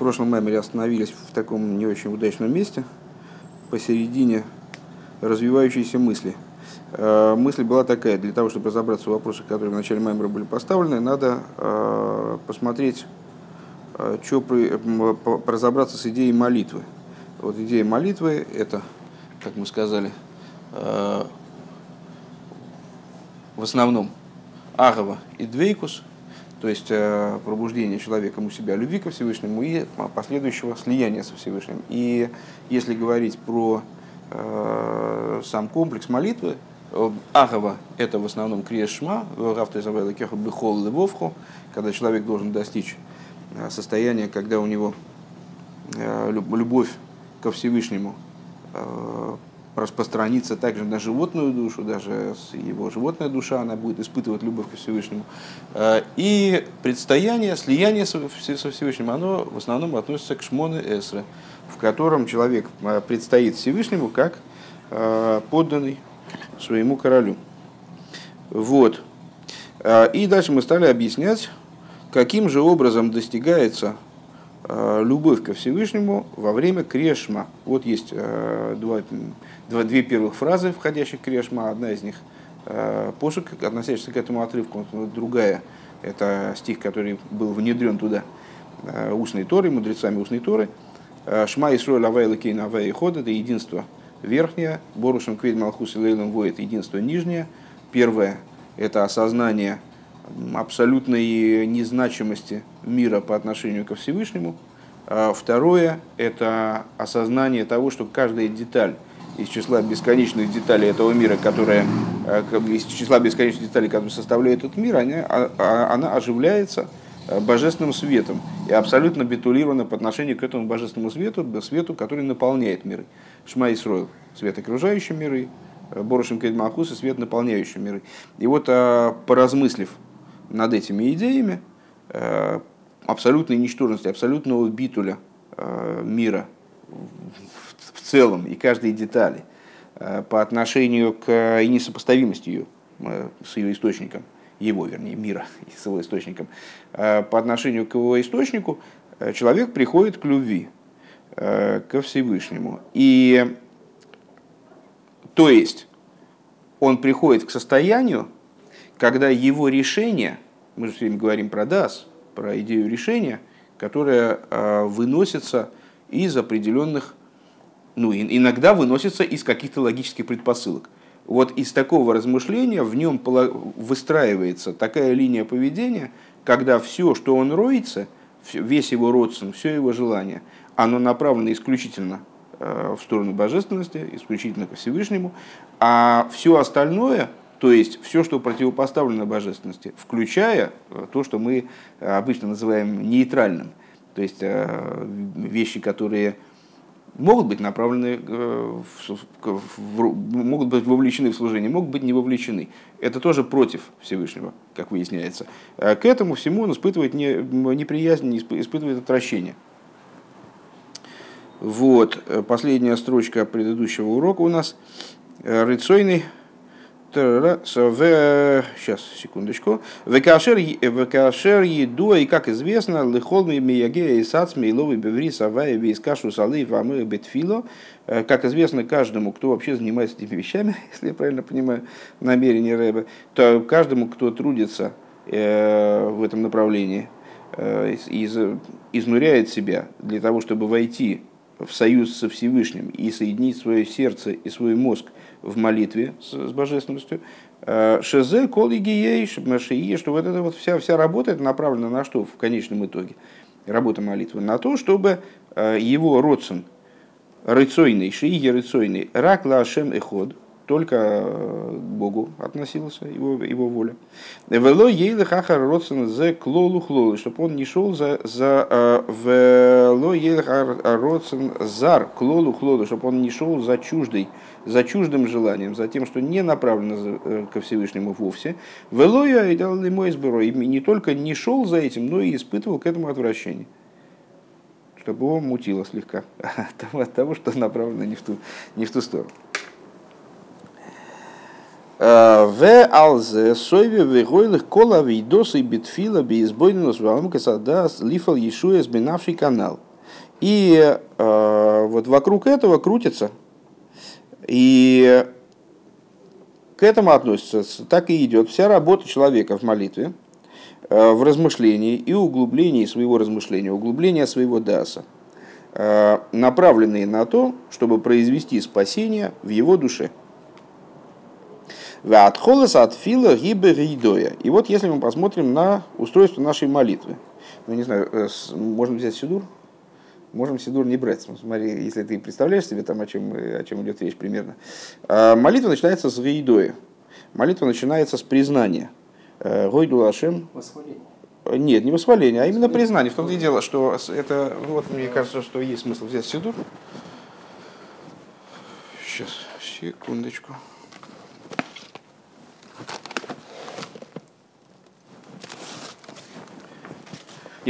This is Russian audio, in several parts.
прошлом мемере остановились в таком не очень удачном месте, посередине развивающейся мысли. Э, мысль была такая, для того, чтобы разобраться в вопросах, которые в начале мемера были поставлены, надо э, посмотреть, э, что, разобраться с идеей молитвы. Вот идея молитвы – это, как мы сказали, в основном агава и двейкус – то есть э, пробуждение человеком у себя любви ко Всевышнему и последующего слияния со Всевышним. И если говорить про э, сам комплекс молитвы, э, Агава – это в основном крешма, бихол левовху, когда человек должен достичь э, состояния, когда у него любовь ко Всевышнему распространиться также на животную душу, даже его животная душа, она будет испытывать любовь ко Всевышнему. Э, и предстояние, слияние со Всевышним, оно в основном относится к Шмоне Эсре, в котором человек э, предстоит Всевышнему как э, подданный своему королю. Вот. И дальше мы стали объяснять, каким же образом достигается любовь ко Всевышнему во время крешма. Вот есть два два, две первых фразы, входящих в Крешма. Одна из них э, посук, относящийся к этому отрывку, другая – это стих, который был внедрен туда э, устной Торы, мудрецами устной Торы. Э, Шма Исруэль Авай Лакейн Авай Ход – это единство верхнее, Борушем Квейд Малхус и Лейлом это единство нижнее. Первое – это осознание абсолютной незначимости мира по отношению ко Всевышнему. А второе – это осознание того, что каждая деталь – из числа бесконечных деталей этого мира, которая, э, из числа бесконечных деталей, которые составляют этот мир, она, а, она оживляется э, божественным светом и абсолютно бетулирована по отношению к этому божественному свету, свету, который наполняет миры. Шма Исроил – свет окружающий миры, э, Борошим Кедмахус – свет наполняющий миры. И вот, поразмыслив над этими идеями, абсолютной ничтожности, абсолютного битуля мира целом и каждой детали э, по отношению к и несопоставимости ее э, с ее источником, его, вернее, мира с его источником, э, по отношению к его источнику человек приходит к любви, ко Всевышнему. И то есть он приходит к состоянию, когда его решение, мы же все время говорим про ДАС, про идею решения, которая выносится из определенных ну, иногда выносится из каких-то логических предпосылок. Вот из такого размышления в нем выстраивается такая линия поведения, когда все, что он роется, весь его родствен, все его желание, оно направлено исключительно э, в сторону божественности, исключительно ко Всевышнему, а все остальное, то есть все, что противопоставлено божественности, включая э, то, что мы обычно называем нейтральным, то есть э, вещи, которые могут быть направлены, э, могут быть вовлечены в служение, могут быть не вовлечены. Это тоже против Всевышнего, как выясняется. А к этому всему он испытывает не, неприязнь, испытывает отвращение. Вот, э, последняя строчка предыдущего урока у нас. Э, Рыцойный Сейчас, секундочку. Векашер еду, и как известно, лихолми мияге и сацми и ловы беври савая весь кашу салы вамы бетфило. Э, как известно каждому, кто вообще занимается этими вещами, если я правильно понимаю намерение Рэба, то каждому, кто трудится э, в этом направлении, э, из, изнуряет себя для того, чтобы войти в союз со Всевышним и соединить свое сердце и свой мозг в молитве с, с божественностью. Э, Шезе, кол и что вот эта вот вся, вся работа это направлена на что в конечном итоге? Работа молитвы. На то, чтобы э, его родствен, рыцойный, шииги рыцойный, рак лашем эход, только к Богу относился, его, его воля. Вело ейли хахар родсен за клолу хлолу, чтобы он не шел за, за э, вело хахар родсен зар клолу хлолу, чтобы он не шел за чуждой, за чуждым желанием, за тем, что не направлено э, ко Всевышнему вовсе. Вело я и дал мой сборо, и не только не шел за этим, но и испытывал к этому отвращение чтобы его мутило слегка от того, что направлено не в ту, не в ту сторону. В алзе сойве вегойлых кола вейдоса и битфила бейсбойнус валамка садас лифал ешуя сбинавший канал. И э, вот вокруг этого крутится, и к этому относится, так и идет вся работа человека в молитве, э, в размышлении и углублении своего размышления, углубления своего даса, э, направленные на то, чтобы произвести спасение в его душе. От фила гиберидоя. И вот если мы посмотрим на устройство нашей молитвы. Ну, не знаю, э, можно взять Сидур? Можем Сидур не брать. Смотри, если ты представляешь себе, там, о, чем, о чем идет речь примерно. А, молитва начинается с Гаидоя. Молитва начинается с признания. Э, Гойду Лашем. Нет, не восхваление, а именно признание. В том-то и дело, что это, ну, вот мне кажется, что есть смысл взять Сидур. Сейчас, секундочку.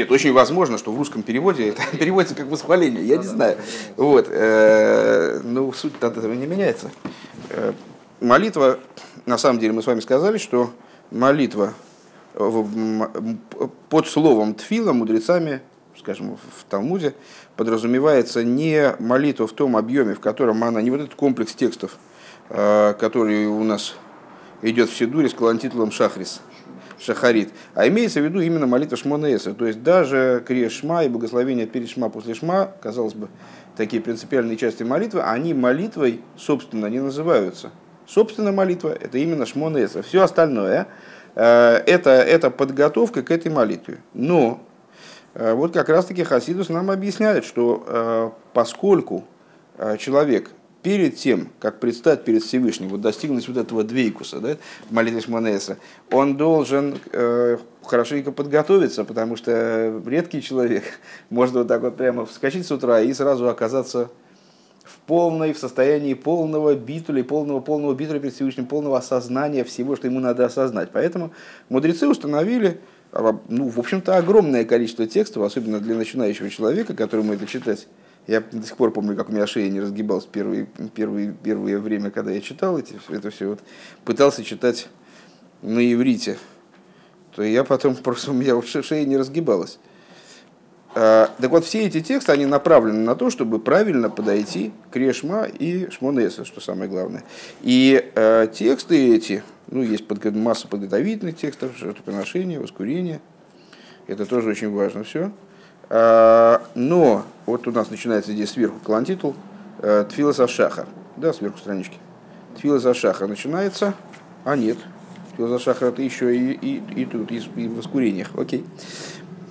Нет, очень возможно, что в русском переводе это переводится как восхваление, я не знаю. Вот. Э, ну, суть от этого не меняется. Э, молитва, на самом деле, мы с вами сказали, что молитва под словом тфила мудрецами, скажем, в Талмуде, подразумевается не молитва в том объеме, в котором она, не вот этот комплекс текстов, э, который у нас идет в Сидуре с колонтитулом Шахрис – шахарит, а имеется в виду именно молитва Шмона Эсер. То есть даже креш Шма и благословение перед Шма после Шма, казалось бы, такие принципиальные части молитвы, они молитвой, собственно, не называются. Собственно, молитва – это именно Шмона Эсер. Все остальное э, это, это подготовка к этой молитве. Но э, вот как раз-таки Хасидус нам объясняет, что э, поскольку человек перед тем, как предстать перед Всевышним, вот достигнуть вот этого двейкуса, да, молитвы Шманеса, он должен э, хорошенько подготовиться, потому что редкий человек может вот так вот прямо вскочить с утра и сразу оказаться в полной, в состоянии полного битуля, полного, полного битуля перед Всевышним, полного осознания всего, что ему надо осознать. Поэтому мудрецы установили, а, ну, в общем-то, огромное количество текстов, особенно для начинающего человека, которому это читать я до сих пор помню, как у меня шея не разгибалась первые, первые, первое время, когда я читал эти, это все. Вот, пытался читать на иврите. То я потом просто у меня шея не разгибалась. А, так вот, все эти тексты, они направлены на то, чтобы правильно подойти к Решма и Шмонеса, что самое главное. И э, тексты эти, ну, есть под, масса подготовительных текстов, жертвоприношения, воскурения. Это тоже очень важно все. А, но вот у нас начинается здесь сверху клантитул э, Тфила Шахар. Да, сверху странички. Тфила Шахар начинается. А нет. Тфила Шахар это еще и, и, и тут, и, и в воскурениях. Окей.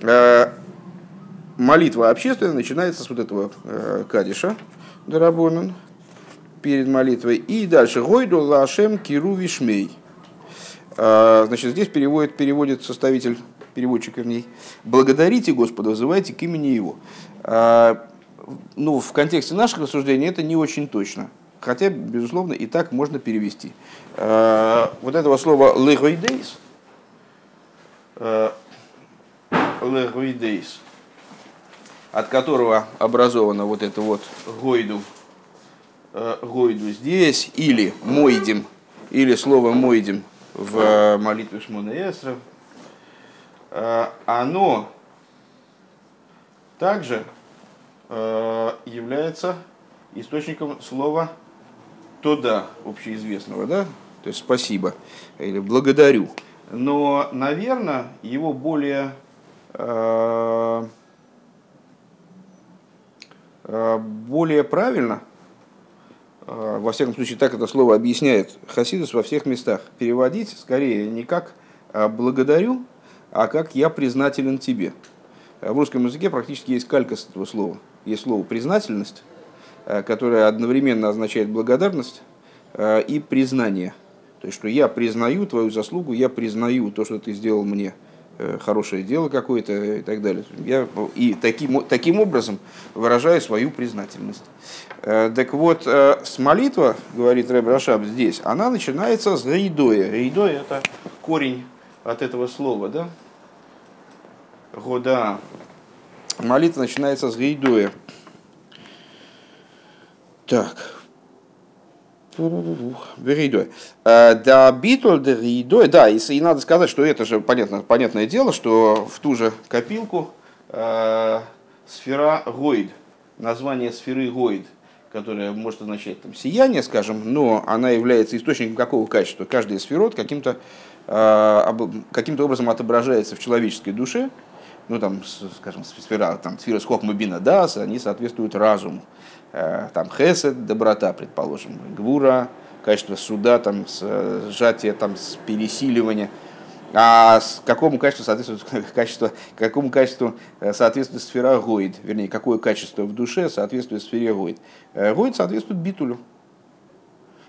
А, молитва общественная начинается с вот этого э, Кадиша Дарабонан перед молитвой. И дальше Гойду Лашем Киру Вишмей. Значит, здесь переводит, переводит составитель переводчик вернее, благодарите Господа, вызывайте к имени Его. А, ну, в контексте наших рассуждений это не очень точно. Хотя, безусловно, и так можно перевести. А, вот этого слова «легойдейс», «легойдейс», от которого образовано вот это вот «гойду», «гойду» здесь, или «мойдим», или слово «мойдим» в молитве Шмона Эсра, оно также э, является источником слова «тода» общеизвестного, да? то есть «спасибо» или «благодарю». Но, наверное, его более э, более правильно, во всяком случае так это слово объясняет Хасидус во всех местах, переводить скорее не как «благодарю», а как я признателен тебе. В русском языке практически есть калька с этого слова. Есть слово признательность, э, которое одновременно означает благодарность э, и признание. То есть, что я признаю твою заслугу, я признаю то, что ты сделал мне э, хорошее дело какое-то и так далее. Я и таким, таким образом выражаю свою признательность. Так вот, с молитва, говорит Рэб Рашаб здесь, она начинается с рейдоя. Рейдоя – это корень от этого слова, да? Года. Молитва начинается с гейдоя. Так. Э, да, битуль гейдоя. Да, и, и надо сказать, что это же понятно, понятное дело, что в ту же копилку э, сфера гойд название сферы Гоид, которое может означать там, сияние, скажем, но она является источником какого качества? Каждый сферот каким-то каким образом отображается в человеческой душе, ну там, скажем, сфера, там, сфера Скохма Бина Дас, они соответствуют разуму. Там Хесед, доброта, предположим, Гвура, качество суда, там, сжатие, там, пересиливание. А с какому качеству соответствует качество, какому качеству э, соответствует сфера Гоид, вернее, какое качество в душе соответствует сфере Гоид? Э, Гоид соответствует битулю.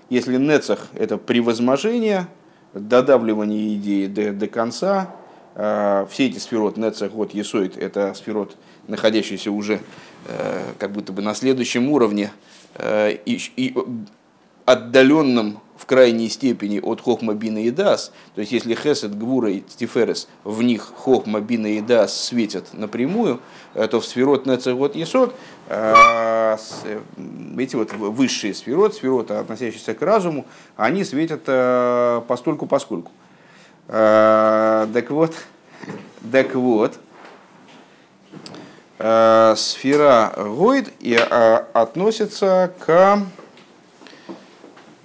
Если нецах – это превозможение, додавливание идеи до, до конца, э, все эти сферот, нецах, год, есоид – это сферот, находящиеся уже как будто бы на следующем уровне и, и отдаленном в крайней степени от Хохма Бина и Дас, то есть если Хесед, Гвура и Тиферес, в них Хохма Бина и Дас светят напрямую, э, то в сферот Нецегот Есот э, эти вот высшие сферот, сфероты, относящиеся к разуму, они светят э, постольку поскольку. Так вот, так вот, сфера Гойд и относится к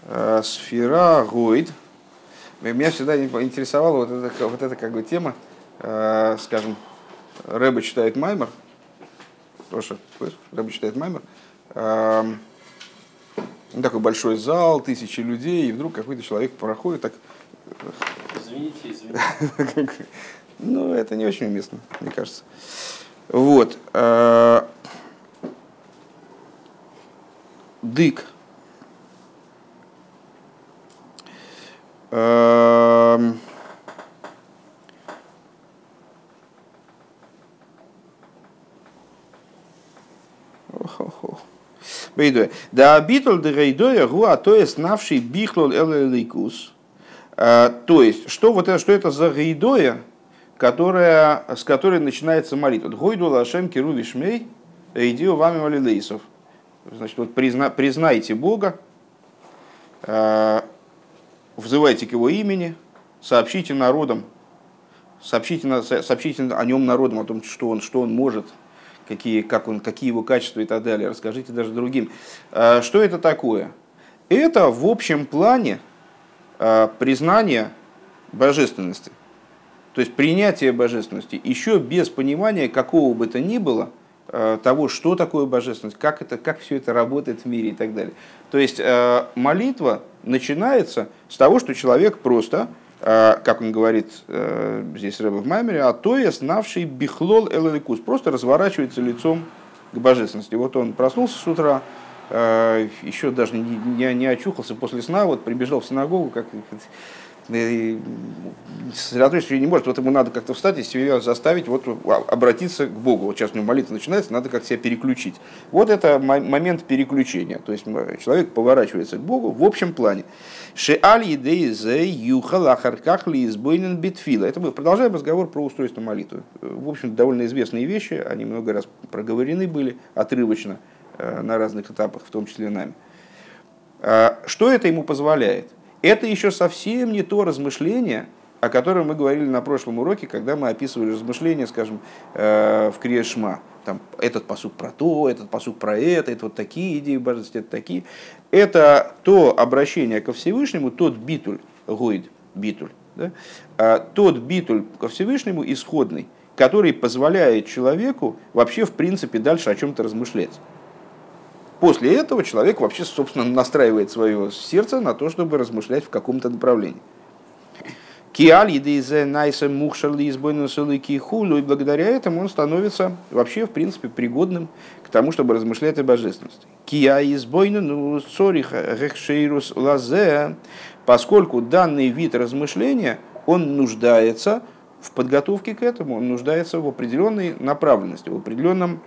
Э, сфера Гойд. Меня всегда интересовала вот эта, вот эта как бы тема, э, скажем, Рэба читает Маймер, Тоша, Рэба читает Маймер, такой большой зал, тысячи людей, и вдруг какой-то человек проходит так... Извините, извините. Ну, это не очень уместно, мне кажется. Вот. Э, дык Эм, Бейдуя. Да битул де рейдоя гуа, то есть навший бихлол элеликус. Э, то есть, что, вот это, что это за рейдоя, которая, с которой начинается молитва? Гойду лашем киру вишмей, рейдио вами молилейсов. Значит, вот призна, признайте Бога, э, взывайте к его имени, сообщите народам, сообщите, сообщите о нем народам, о том, что он, что он может, какие, как он, какие его качества и так далее. Расскажите даже другим. А, что это такое? Это в общем плане а, признание божественности. То есть принятие божественности еще без понимания какого бы то ни было – Э, того, что такое божественность, как, это, как все это работает в мире и так далее. То есть молитва начинается с того, что человек просто, как он говорит здесь Рэба в Маймере, а то есть знавший бихлол элэликус, просто разворачивается лицом к божественности. Вот он проснулся с утра, еще даже не, не, не очухался после сна, вот прибежал в синагогу, как сосредоточиться не может, вот ему надо как-то встать и себя заставить вот, обратиться к Богу. Вот сейчас у него молитва начинается, надо как-то себя переключить. Вот это момент переключения. То есть человек поворачивается к Богу в общем плане. Шеаль едейзе юхал ахаркахли избойнен битфила. Это мы продолжаем разговор про устройство молитвы. В общем, довольно известные вещи, они много раз проговорены были отрывочно э, на разных этапах, в том числе нами. А, что это ему позволяет? Это еще совсем не то размышление, о котором мы говорили на прошлом уроке, когда мы описывали размышления, скажем, э, в Криешма. Там этот посук про то, этот посук про это, это вот такие идеи божественности, это такие. Это то обращение ко Всевышнему, тот битуль, гойд, битуль, да? А тот битуль ко Всевышнему исходный, который позволяет человеку вообще в принципе дальше о чем-то размышлять. После этого человек вообще, собственно, настраивает свое сердце на то, чтобы размышлять в каком-то направлении. Киаль едизе найса мухшарли избойнусулы кихулю, и благодаря этому он становится вообще, в принципе, пригодным к тому, чтобы размышлять о божественности. Кия избойну ну цорих рехшейрус лазе, поскольку данный вид размышления, он нуждается в подготовке к этому, он нуждается в определенной направленности, в определенном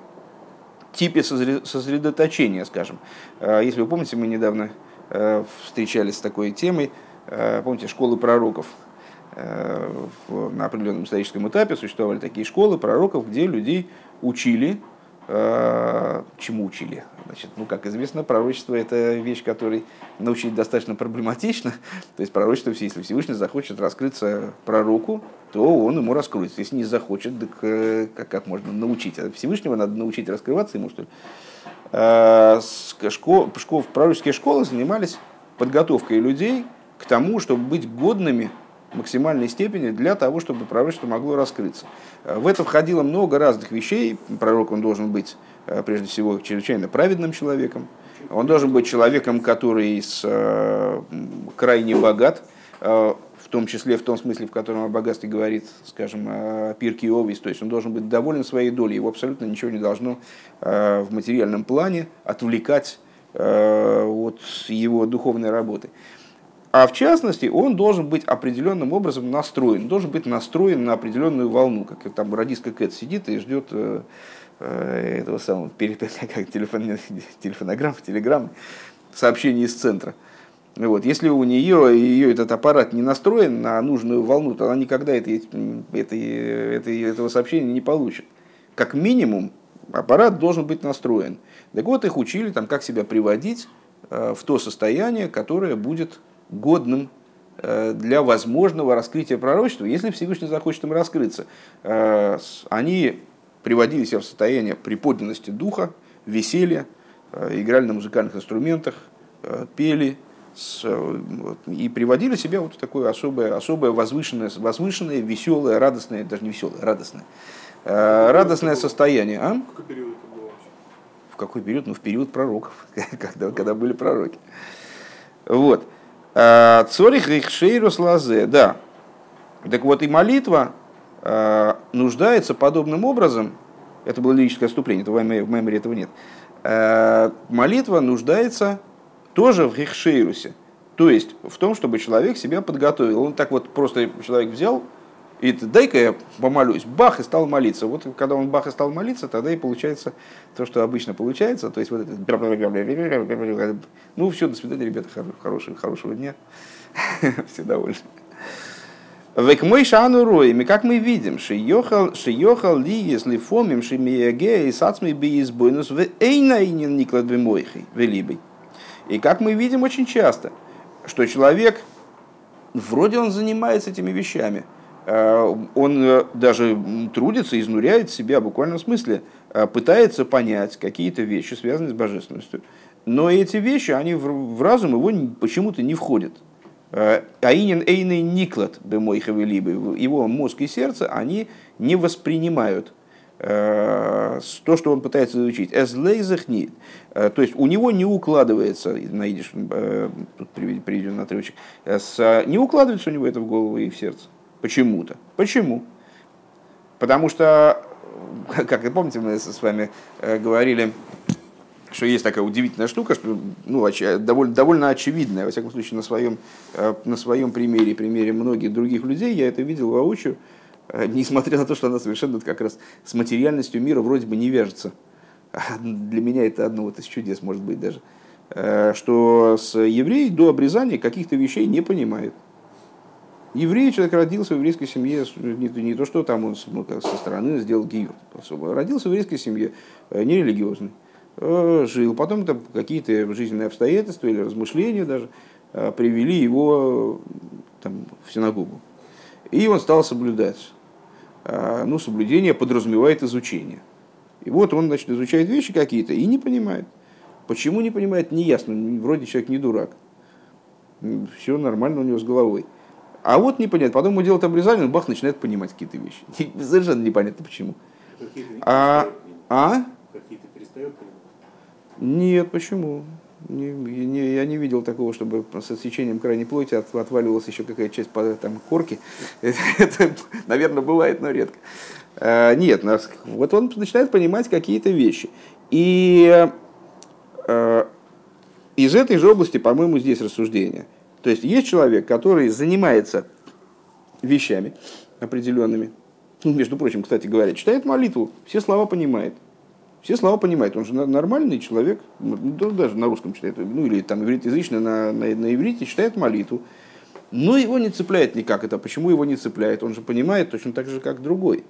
типе сосредоточения, скажем. Э, если вы помните, мы недавно э, встречались с такой темой, э, помните, школы пророков. На определенном историческом этапе существовали такие школы пророков, где людей учили Э, чему учили? Значит, ну, как известно, пророчество – это вещь, которой научить достаточно проблематично. То есть пророчество, если Всевышний захочет раскрыться пророку, то он ему раскроется. Если не захочет, так э, как, как можно научить? А Всевышнего надо научить раскрываться ему, что ли? э, школ, школ, пророческие школы занимались подготовкой людей к тому, чтобы быть годными максимальной степени для того, чтобы пророчество могло раскрыться. В это входило много разных вещей. Пророк он должен быть, прежде всего, чрезвычайно праведным человеком. Он должен быть человеком, который с, крайне богат, в том числе в том смысле, в котором о богатстве говорит, скажем, Пирки Овис, то есть он должен быть доволен своей долей, его абсолютно ничего не должно э, в материальном плане отвлекать э, от его духовной работы. А в частности, он должен быть определенным образом настроен, должен быть настроен на определенную волну, как там радистка Кэт сидит и ждет э, этого самого, как телефон, телефонограмм, телеграмм, сообщение из центра. Вот. Если у нее ее этот аппарат не настроен на нужную волну, то она никогда это, это, это, этого сообщения не получит. Как минимум, аппарат должен быть настроен. Так вот, их учили, там, как себя приводить э, в то состояние, которое будет годным э, для возможного раскрытия пророчества, если Всевышний захочет им раскрыться. Э, они приводили себя в состояние приподненности духа, веселья, играли на музыкальных инструментах, пели, и приводили себя вот в такое особое, особое возвышенное, возвышенное, веселое, радостное, даже не веселое, радостное, э, радостное состояние. А? В какой период это было вообще? В какой период? Ну, в период пророков, когда, когда были пророки. Вот. Э, Цорих их шейрус лазе, да. Так вот, и молитва э, нуждается подобным образом, это было лирическое отступление, это в Маймере этого нет, э, молитва нуждается тоже в хихшейрусе. То есть в том, чтобы человек себя подготовил. Он так вот просто человек взял и дай-ка я помолюсь, бах, и стал молиться. Вот когда он бах и стал молиться, тогда и получается то, что обычно получается. То есть вот это... Ну все, до свидания, ребята, хорошего, хорошего дня. Все довольны. Век мой шану роями, как мы видим, шиехал, шиехал ли, если фомим, шимияге, и сацми би избойнус, в эйнайнин никлад бемойхи, велибой. И как мы видим очень часто, что человек, вроде он занимается этими вещами, он э, даже трудится, изнуряет себя в буквальном смысле, э, пытается понять какие-то вещи, связанные с божественностью. Но эти вещи, они в разум его почему-то не входят. Аинин эйный никлад бемойховый либо его мозг и сердце, они не воспринимают Э, то, что он пытается изучить. As нет. Э, то есть у него не укладывается, найдешь, э, тут приведен отрывочек, не укладывается у него это в голову и в сердце. Почему-то. Почему? Потому что, как вы помните, мы с вами говорили, что есть такая удивительная штука, что ну, довольно, довольно очевидная, во всяком случае, на своем, на своем примере, примере многих других людей, я это видел воочию, Э, несмотря на то, что она совершенно как раз с материальностью мира вроде бы не вяжется. Для меня это одно вот из чудес, может быть, даже. Э, что с евреей до обрезания каких-то вещей не понимает. Еврей, человек родился в еврейской семье, не, не то, что там он ну, со стороны сделал гиюр, родился в еврейской семье, э, нерелигиозный, жил. Потом там какие-то жизненные обстоятельства или размышления даже привели его там, в синагогу. И он стал соблюдать ну, соблюдение подразумевает изучение. И вот он, значит, изучает вещи какие-то и не понимает. Почему не понимает, не ясно. Вроде человек не дурак. Все нормально у него с головой. А вот непонятно. Потом ему делают обрезание, он бах, начинает понимать какие-то вещи. Совершенно непонятно почему. А? А? Какие-то перестает понимать? Нет, почему? Не, не, я не видел такого, чтобы с отсечением крайней плоти от, отваливалась еще какая-то часть там, корки. Это, это, наверное, бывает, но редко. А, нет, нас, вот он начинает понимать какие-то вещи. И а, из этой же области, по-моему, здесь рассуждение. То есть есть человек, который занимается вещами определенными. Ну, между прочим, кстати говоря, читает молитву, все слова понимает. Все слова понимает, он же нормальный человек, ну, даже на русском читает, ну или там ивритоязычный на, на, на иврите читает молитву. Но его не цепляет никак это. Почему его не цепляет? Он же понимает точно так же, как другой.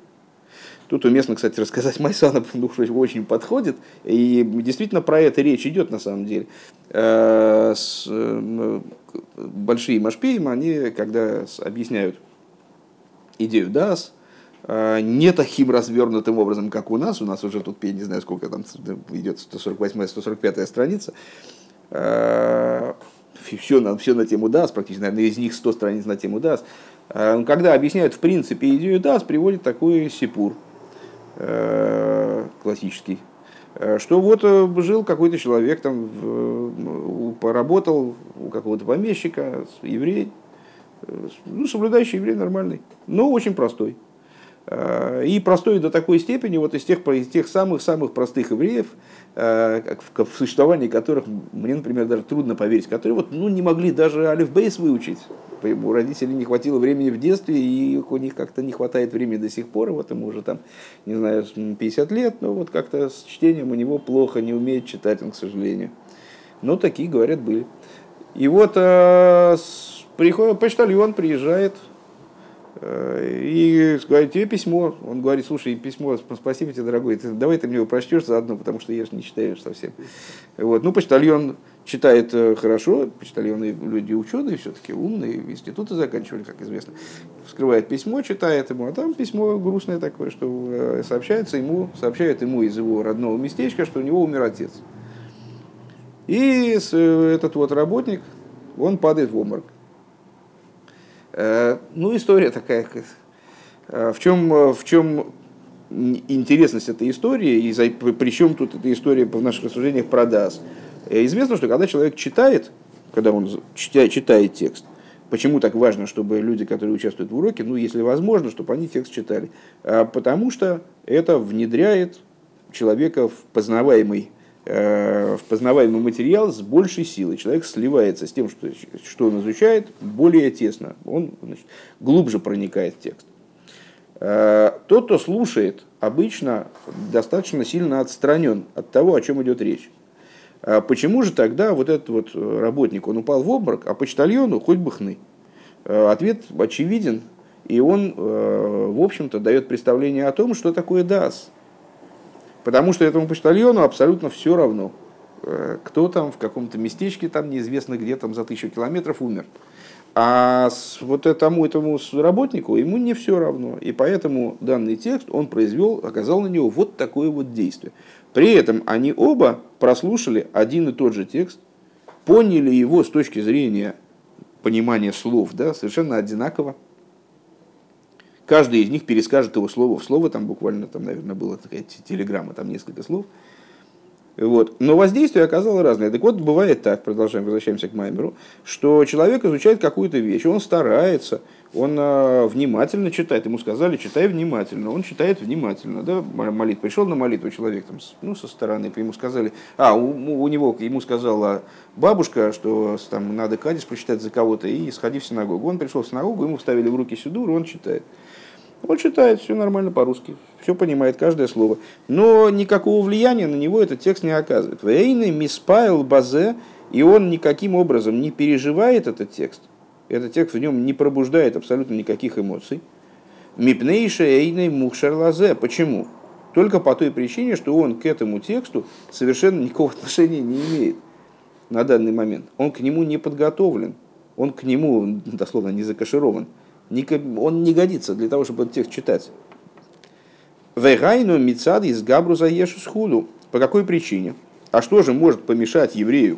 Тут уместно, кстати, рассказать Майсана, потому что очень подходит. И действительно про это речь идет на самом деле. Э, э, большие машпеем, они, когда объясняют идею ДАС, э, не таким развернутым образом, как у нас. У нас уже тут, я не знаю, сколько там идет, 148-145 страница. Все на, все на тему ДАС, практически, наверное, из них 100 страниц на тему ДАС. Когда объясняют, в принципе, идею ДАС, приводит такой сипур классический, что вот жил какой-то человек, там, поработал у какого-то помещика, еврей, ну, соблюдающий еврей нормальный, но очень простой. И простой до такой степени, вот из тех, самых-самых простых евреев, в существовании которых мне, например, даже трудно поверить, которые вот, ну, не могли даже Алиф Бейс выучить. У родителей не хватило времени в детстве, и у них как-то не хватает времени до сих пор, вот ему уже там, не знаю, 50 лет, но вот как-то с чтением у него плохо, не умеет читать он, к сожалению. Но такие, говорят, были. И вот э, приходит, почтальон приезжает э, и говорит, тебе письмо. Он говорит, слушай, письмо, спасибо тебе, дорогой, ты, давай ты мне его прочтешь заодно, потому что я же не читаю совсем. Вот. Ну, почтальон читает э, хорошо, почтальоны люди ученые, все-таки умные, институты заканчивали, как известно. Вскрывает письмо, читает ему, а там письмо грустное такое, что э, сообщается ему, сообщает ему из его родного местечка, что у него умер отец. И этот вот работник, он падает в обморок. Э, ну, история такая. Э, в чем, в чем интересность этой истории, и за, при чем тут эта история в наших рассуждениях про ДАС? Э, известно, что когда человек читает, когда он читает, читает текст, Почему так важно, чтобы люди, которые участвуют в уроке, ну, если возможно, чтобы они текст читали? Потому что это внедряет человека в познаваемый Э, в познаваемый материал с большей силой. Человек сливается с тем, что, что он изучает, более тесно. Он значит, глубже проникает в текст. Э, тот, кто слушает, обычно достаточно сильно отстранен от того, о чем идет речь. Э, почему же тогда вот этот вот работник, он упал в обморок, а почтальону хоть бы хны? Ответ очевиден, и он, в общем-то, дает представление о том, что такое дас, Потому что этому почтальону абсолютно все равно, э, кто там в каком-то местечке, там неизвестно где, там за тысячу километров умер. А вот этому, этому работнику ему не все равно. И поэтому данный текст он произвел, оказал на него вот такое вот действие. При этом они оба прослушали один и тот же текст, поняли его с точки зрения понимания слов да, совершенно одинаково. Каждый из них перескажет его слово в слово, там буквально, там, наверное, была такая телеграмма, там несколько слов. Вот. Но воздействие оказало разное. Так вот, бывает так, продолжаем, возвращаемся к Маймеру, что человек изучает какую-то вещь, он старается, он а, внимательно читает. Ему сказали, читай внимательно. Он читает внимательно. Да? Молит. Пришел на молитву человек там, ну, со стороны, ему сказали, а, у, у него, ему сказала бабушка, что там надо кадис прочитать за кого-то и сходи в синагогу. Он пришел в синагогу, ему вставили в руки сюдур, он читает. Он читает все нормально по-русски, все понимает, каждое слово. Но никакого влияния на него этот текст не оказывает. Вейны миспайл базе, и он никаким образом не переживает этот текст. Этот текст в нем не пробуждает абсолютно никаких эмоций. Мипнейша эйной мухшарлазе. Почему? Только по той причине, что он к этому тексту совершенно никакого отношения не имеет на данный момент. Он к нему не подготовлен. Он к нему, дословно, не закаширован он не годится для того, чтобы этот текст читать. Вегайну мицад из габруза ешус худу. По какой причине? А что же может помешать еврею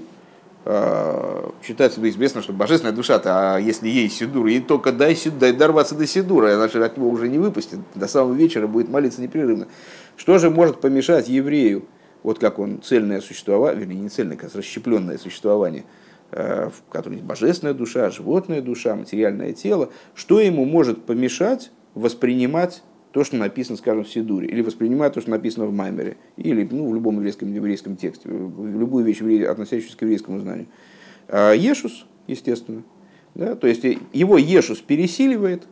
э, читать, известно, что божественная душа-то, а если ей сидур, ей только дай, дай дорваться до сидура, иначе от него уже не выпустит, до самого вечера будет молиться непрерывно. Что же может помешать еврею, вот как он цельное существование, вернее не цельное, как расщепленное существование – в котором есть божественная душа, животная душа, материальное тело, что ему может помешать воспринимать то, что написано, скажем, в Сидуре, или воспринимать то, что написано в Маймере, или ну, в любом еврейском, еврейском тексте, любую вещь, относящуюся к еврейскому знанию. А Ешус, естественно. Да? То есть его Ешус пересиливает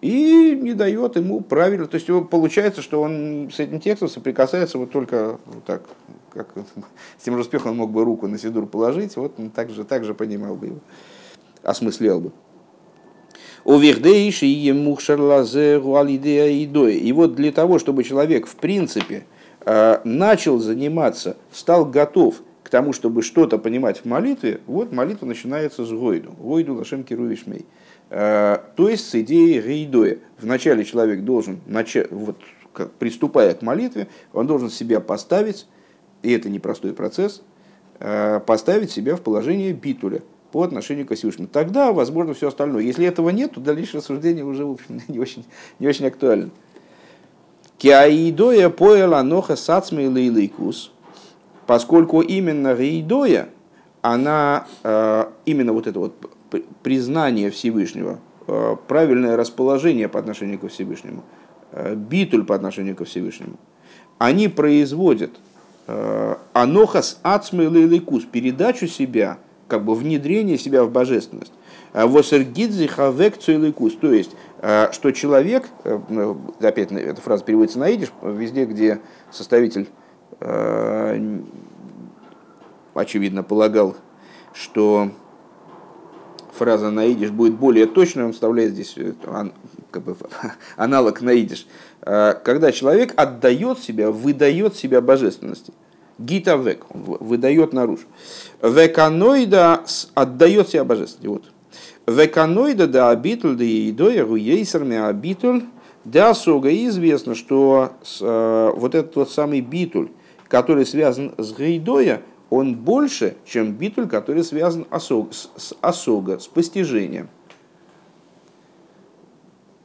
и не дает ему правильно. То есть получается, что он с этим текстом соприкасается вот только вот так, как с тем же успехом он мог бы руку на Сидур положить, вот он так же, так же понимал бы его, осмыслял бы. И вот для того, чтобы человек, в принципе, э, начал заниматься, стал готов к тому, чтобы что-то понимать в молитве, вот молитва начинается с Гойду. Гойду Лашем Кирувишмей. то есть с идеей рейдоя. Вначале человек должен, начать, вот, приступая к молитве, он должен себя поставить, и это непростой процесс, поставить себя в положение битуля по отношению к Всевышнему. Тогда, возможно, все остальное. Если этого нет, то дальнейшее рассуждение уже в общем, не, очень, не очень актуально. Киаидоя поэла ноха лейлейкус, поскольку именно рейдоя, она, э, именно вот это вот признание Всевышнего, э, правильное расположение по отношению ко Всевышнему, э, битуль по отношению ко Всевышнему, они производят анохас ацмей лейлейкус, передачу себя, как бы внедрение себя в божественность. Восергидзи хавек цуэликус, то есть Э, что человек, э, ну, опять эта фраза переводится на идиш, везде, где составитель, э, очевидно, полагал, что фраза на будет более точной, он вставляет здесь как бы, аналог на идиш. Когда человек отдает себя, выдает себя божественности. Гита век, он выдает наружу. Веканоида отдает себя божественности. Вот Веканоида да абитуль да едоя руейсерми абитуль да сога. известно, что э, вот этот вот самый битуль, который связан с гейдоя, он больше, чем битуль, который связан с осога, с постижением.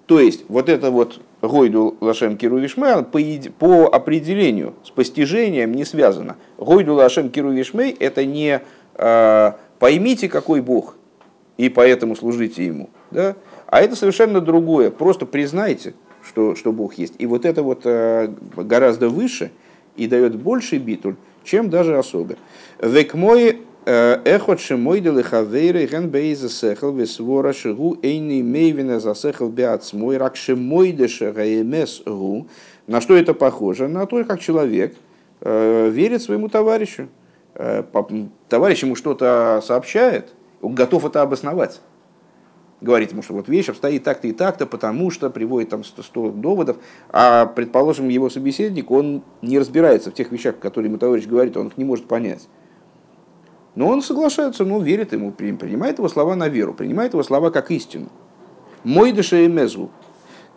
То есть, вот это вот Гойду Лашем Киру Вишмей по, по определению с постижением не связано. Гойду Лашем Киру Вишмей это не э, поймите, какой Бог, и поэтому служите ему. Да? А это совершенно другое. Просто признайте, что, что Бог есть. И вот это вот э, гораздо выше и дает больший битуль, чем даже особо. Век мой э, эхот шемойдел и хавейры ген бейза сехал весвора шигу эйни мейвина засехал беацмой рак шемойде шагаемес гу. На что это похоже? На то, как человек э, верит своему товарищу. Товарищ ему что-то сообщает, он готов это обосновать. Говорить ему, что вот вещь обстоит так-то и так-то, потому что приводит там 100, 100 доводов, а, предположим, его собеседник, он не разбирается в тех вещах, которые ему товарищ говорит, он их не может понять. Но он соглашается, но верит ему, принимает его слова на веру, принимает его слова как истину. Мой дыша эмезу.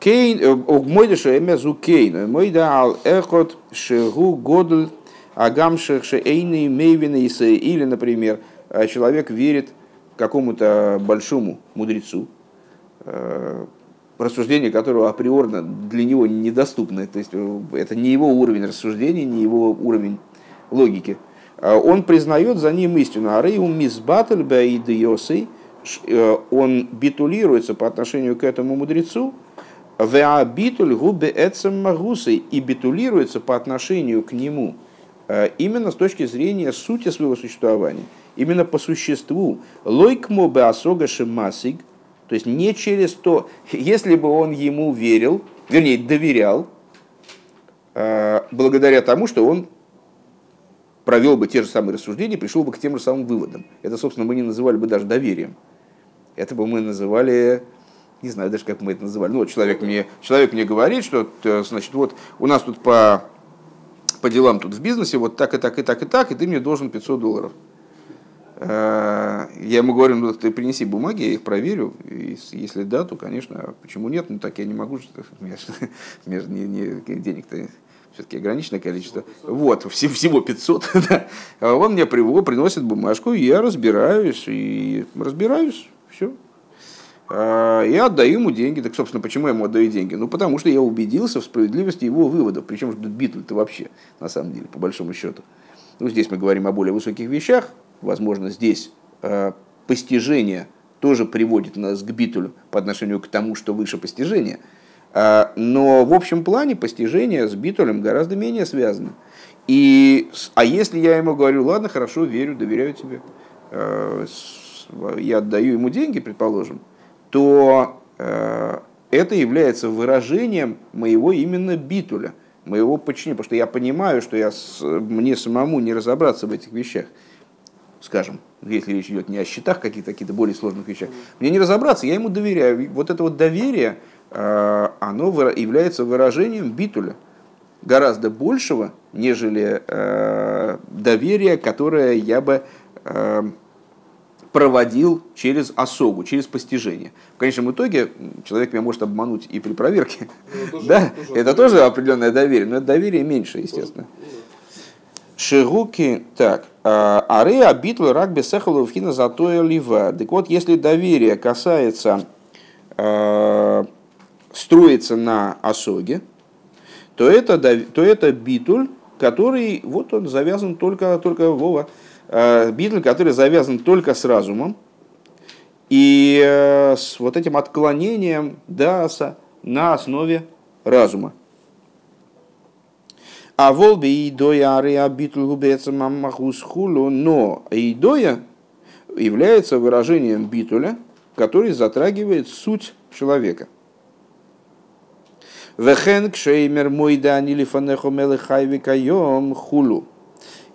Кейн, э, мой дыша эмезу кейн. Мой да ал эхот шегу годль агамших шеэйны мейвины или, например, человек верит какому-то большому мудрецу, э, рассуждение которого априорно для него недоступно, то есть э, это не его уровень рассуждения, не его уровень логики. А он признает за ним истину. Арейум мисбатль баидиосей, э, он битулируется по отношению к этому мудрецу, битуль губе эцем магусой и битулируется по отношению к нему именно с точки зрения сути своего существования именно по существу. Лойкмо бы осога то есть не через то, если бы он ему верил, вернее, доверял, э, благодаря тому, что он провел бы те же самые рассуждения, пришел бы к тем же самым выводам. Это, собственно, мы не называли бы даже доверием. Это бы мы называли, не знаю даже, как мы это называли. Ну, вот человек мне, человек мне говорит, что, э, значит, вот у нас тут по, по делам тут в бизнесе вот так и так и так и так, и ты мне должен 500 долларов. Э, я ему говорю, ну ты принеси бумаги, я их проверю. И если да, то, конечно, а почему нет? Ну так я не могу, меня же не, не, денег-то все-таки ограниченное количество. Вот, всего 500. Да. А он мне его приносит бумажку, и я разбираюсь, и разбираюсь, все. А, я отдаю ему деньги. Так, собственно, почему я ему отдаю деньги? Ну, потому что я убедился в справедливости его выводов. Причем Битль-то вообще, на самом деле, по большому счету. Ну, здесь мы говорим о более высоких вещах, возможно, здесь э, постижение тоже приводит нас к битулю по отношению к тому, что выше постижения. Э, но в общем плане постижение с битулем гораздо менее связано. И, а если я ему говорю, ладно, хорошо, верю, доверяю тебе, э, я отдаю ему деньги, предположим, то это является выражением моего именно битуля, моего подчинения, потому что я понимаю, что я, мне самому не разобраться в этих вещах скажем, если речь идет не о счетах, каких-то каких более сложных вещах, мне не разобраться, я ему доверяю. Вот это вот доверие, э, оно является выражением битуля, гораздо большего, нежели э, доверие, которое я бы э, проводил через осогу, через постижение. В конечном итоге человек меня может обмануть и при проверке. Ну, тоже, да, тоже это тоже определенное доверие, но это доверие меньше, естественно. Ну Шигуки, так, а, ары абитл рак бесехалу вхина затоя лива. Так вот, если доверие касается, э, строится на осоге, то это, то это битуль, который, вот он завязан только, только Вова, э, битуль, который завязан только с разумом, и э, с вот этим отклонением даса на основе разума. А волбе и доя арея битл махус хулу, но идоя является выражением битуля, который затрагивает суть человека. Вехен кшеймер мой данили фанехо мелехайви кайом хулу.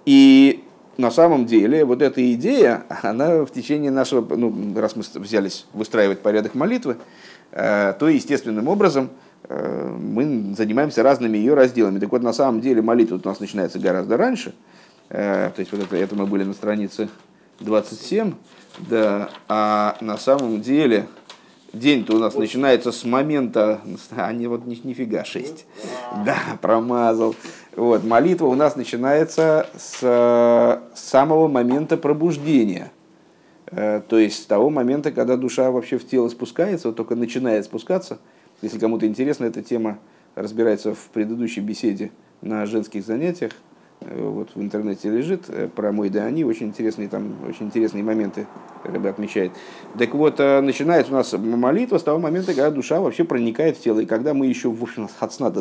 И на самом деле вот эта идея, она в течение нашего, ну, раз мы взялись выстраивать порядок молитвы, э, то естественным образом мы занимаемся разными ее разделами. Так вот, на самом деле молитва у нас начинается гораздо раньше. Э, то есть, вот это, это мы были на странице 27. Да, а на самом деле день-то у нас начинается с момента, а не вот ни, нифига, 6. Да, промазал. Вот, молитва у нас начинается с, с самого момента пробуждения. Э, то есть с того момента, когда душа вообще в тело спускается, вот только начинает спускаться – если кому-то интересна эта тема, разбирается в предыдущей беседе на женских занятиях. Э, вот в интернете лежит э, про мой да они, очень интересные там, очень интересные моменты рыба отмечает. Так вот, э, начинается у нас молитва с того момента, когда душа вообще проникает в тело. И когда мы еще, в общем, от сна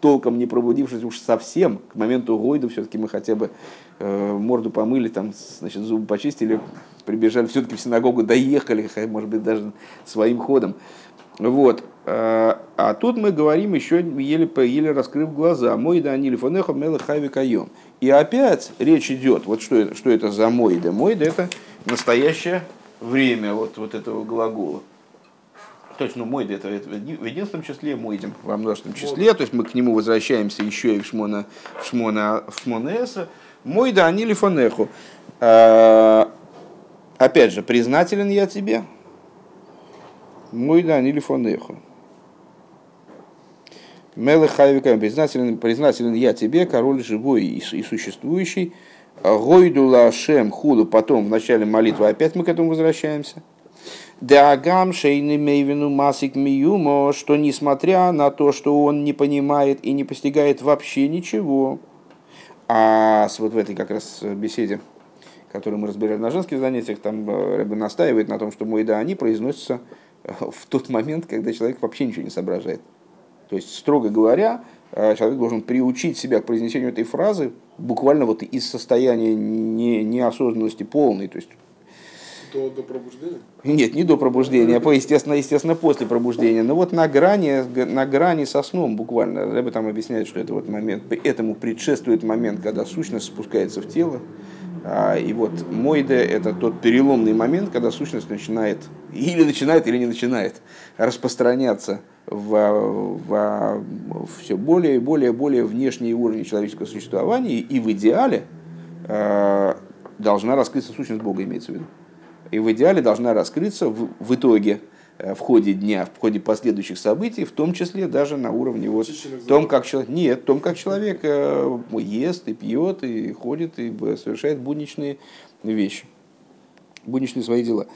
толком не пробудившись уж совсем, к моменту гойда все-таки мы хотя бы э, морду помыли, там, значит, зубы почистили, прибежали все-таки в синагогу, доехали, может быть, даже своим ходом. Вот. А, тут мы говорим еще, еле, еле раскрыв глаза, мой да анили фонехо мелы хайви кайом. И опять речь идет, вот что это, что это за мойда. Мойда это настоящее время вот, вот этого глагола. То есть, ну, мойда это, это в единственном числе, мойдем во множественном числе, то есть мы к нему возвращаемся еще и в шмона, в шмона, в шмона эса. Мойда анили фонеху. А, опять же, признателен я тебе, мой да, или фонеху. Мелехайвикам, признателен, признателен я тебе, король живой и, существующий. Гойду лашем худу, потом в начале молитвы опять мы к этому возвращаемся. Дагам шейны мейвину масик миюмо, что несмотря на то, что он не понимает и не постигает вообще ничего, а вот в этой как раз беседе, которую мы разбирали на женских занятиях, там э, Рэбе настаивает на том, что мой да они произносятся в тот момент, когда человек вообще ничего не соображает. То есть, строго говоря, э, человек должен приучить себя к произнесению этой фразы буквально вот из состояния не, неосознанности полной. То есть, до, до пробуждения? Нет, не до пробуждения, а естественно, естественно после пробуждения. Но вот на грани, на грани со сном буквально. Рэбе там объясняет, что это вот момент, этому предшествует момент, когда сущность спускается в тело, и вот Мойде – это тот переломный момент, когда сущность начинает, или начинает, или не начинает распространяться в, в, в все более и более, более внешние уровни человеческого существования, и в идеале э, должна раскрыться сущность Бога, имеется в виду. И в идеале должна раскрыться в, в итоге – в ходе дня, в ходе последующих событий, в том числе даже на уровне вот том, как человек, нет, том, как человек э, ест и пьет и ходит и совершает будничные вещи, будничные свои дела.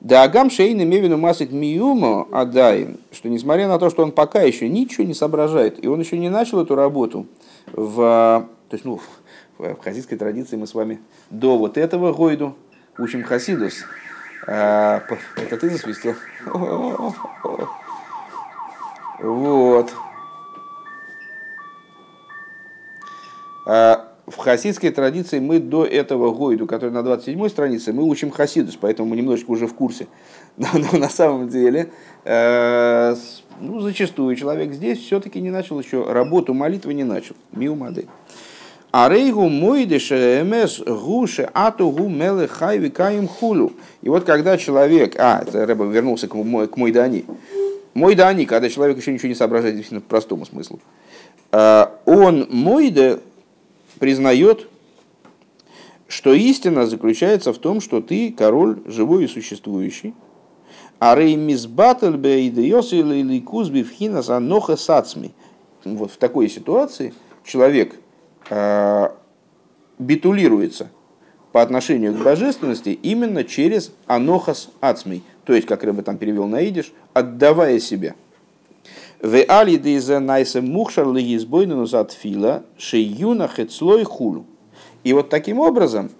Да агам шейны мевину масик миюмо адай, что несмотря на то, что он пока еще ничего не соображает, и он еще не начал эту работу в, то есть, ну, в хасидской традиции мы с вами до вот этого гойду учим хасидус, это ты засвистел? Вот. А, в хасидской традиции мы до этого Гойду, который на 27 странице, мы учим хасидус, поэтому мы немножечко уже в курсе. Но, но на самом деле, э, ну, зачастую человек здесь все-таки не начал еще, работу молитвы не начал. Миумады. А рейгу мойдеше эмес гуше атугу мелы хайви каим хулу. И вот когда человек, а, это Рэба вернулся к, мой, к Мойдани. Мойдани, когда человек еще ничего не соображает, действительно, по простому смыслу. А, он Мойде признает, что истина заключается в том, что ты король живой и существующий, а реймис батл бейдиос или кузби вхинас аноха сацми. Вот в такой ситуации человек э, битулируется по отношению к божественности именно через анохас ацмей, то есть, как Рэба там перевел на идиш, отдавая себя. В али дейзе найсе мухшар легизбойнус от фила шеюна хецлой хулу. И вот таким образом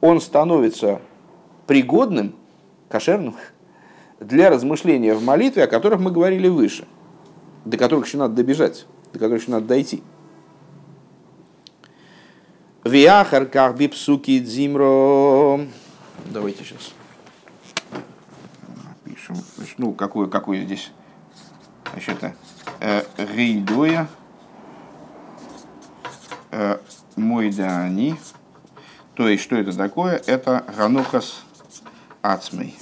он становится пригодным, кошерным, для размышления в молитве, о которых мы говорили выше, до которых еще надо добежать, до которых еще надо дойти. Виахар как бипсуки дзимро. Давайте сейчас пишем. Ну, какое, какое здесь? Значит, это э, рейдоя э, мойдани. То есть, что это такое? Это ганухас ацмей.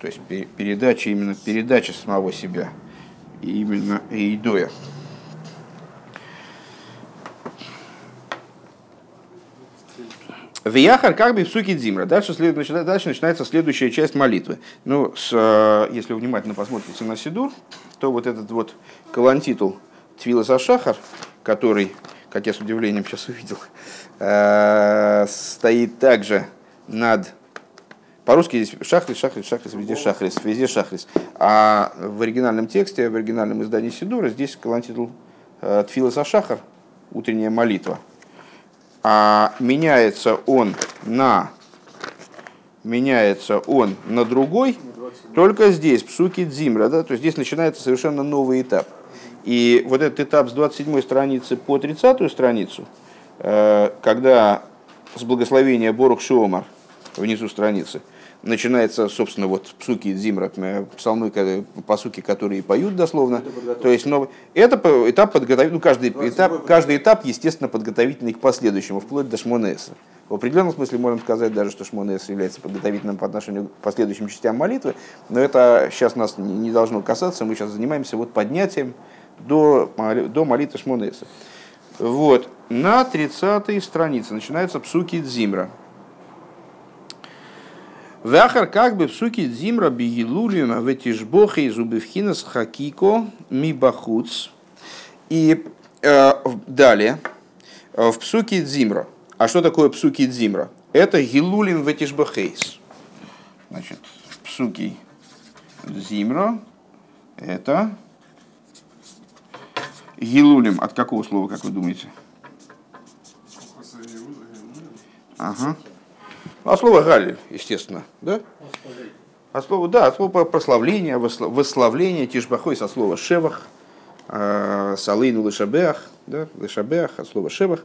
То есть передача, именно передача самого себя. И именно Эйдоя. Вияхар как бы в суки Дзимра. Дальше, дальше начинается следующая часть молитвы. Ну, с, э, если вы внимательно посмотрите на Сидур, то вот этот вот калантитул Твилас Ашахар, который, как я с удивлением сейчас увидел, э, стоит также над по-русски здесь шахрис, шахрис, шахрис, везде шахрис, везде шахрис. А в оригинальном тексте, в оригинальном издании Сидура, здесь колонтитул э, Тфиласа Шахар, утренняя молитва. А меняется он на меняется он на другой, только здесь, псуки дзимра, да, то есть здесь начинается совершенно новый этап. И вот этот этап с 27 страницы по 30 страницу, э, когда с благословения Борух Шиомар внизу страницы – начинается, собственно, вот псуки Зимра, э, псалмы, посуки, которые поют дословно. То есть новый. Это этап подготовительный, ну, каждый этап, каждый этап, естественно, подготовительный к последующему, вплоть до Шмонеса. В определенном смысле можем сказать даже, что Шмонес является подготовительным по отношению к последующим частям молитвы, но это сейчас нас не должно касаться, мы сейчас занимаемся вот поднятием до, до молитвы Шмонеса. Вот, на 30 странице начинается псуки Дзимра. Вахар как бы в суки дзимра бигилулима в этишбохе из убивхинас хакико мибахуц. И э, далее, э, в псуке дзимра. А что такое псуки дзимра? Это гилулим в этишбохейс. Значит, псуки дзимра это гилулим. От какого слова, как вы думаете? Ага. Ну, а слово Галиль, естественно, да? А слово, да, слово прославление, восславление, тишбахой со слова шевах, э, салейну лышабеах, да, лышабеах, от слова шевах.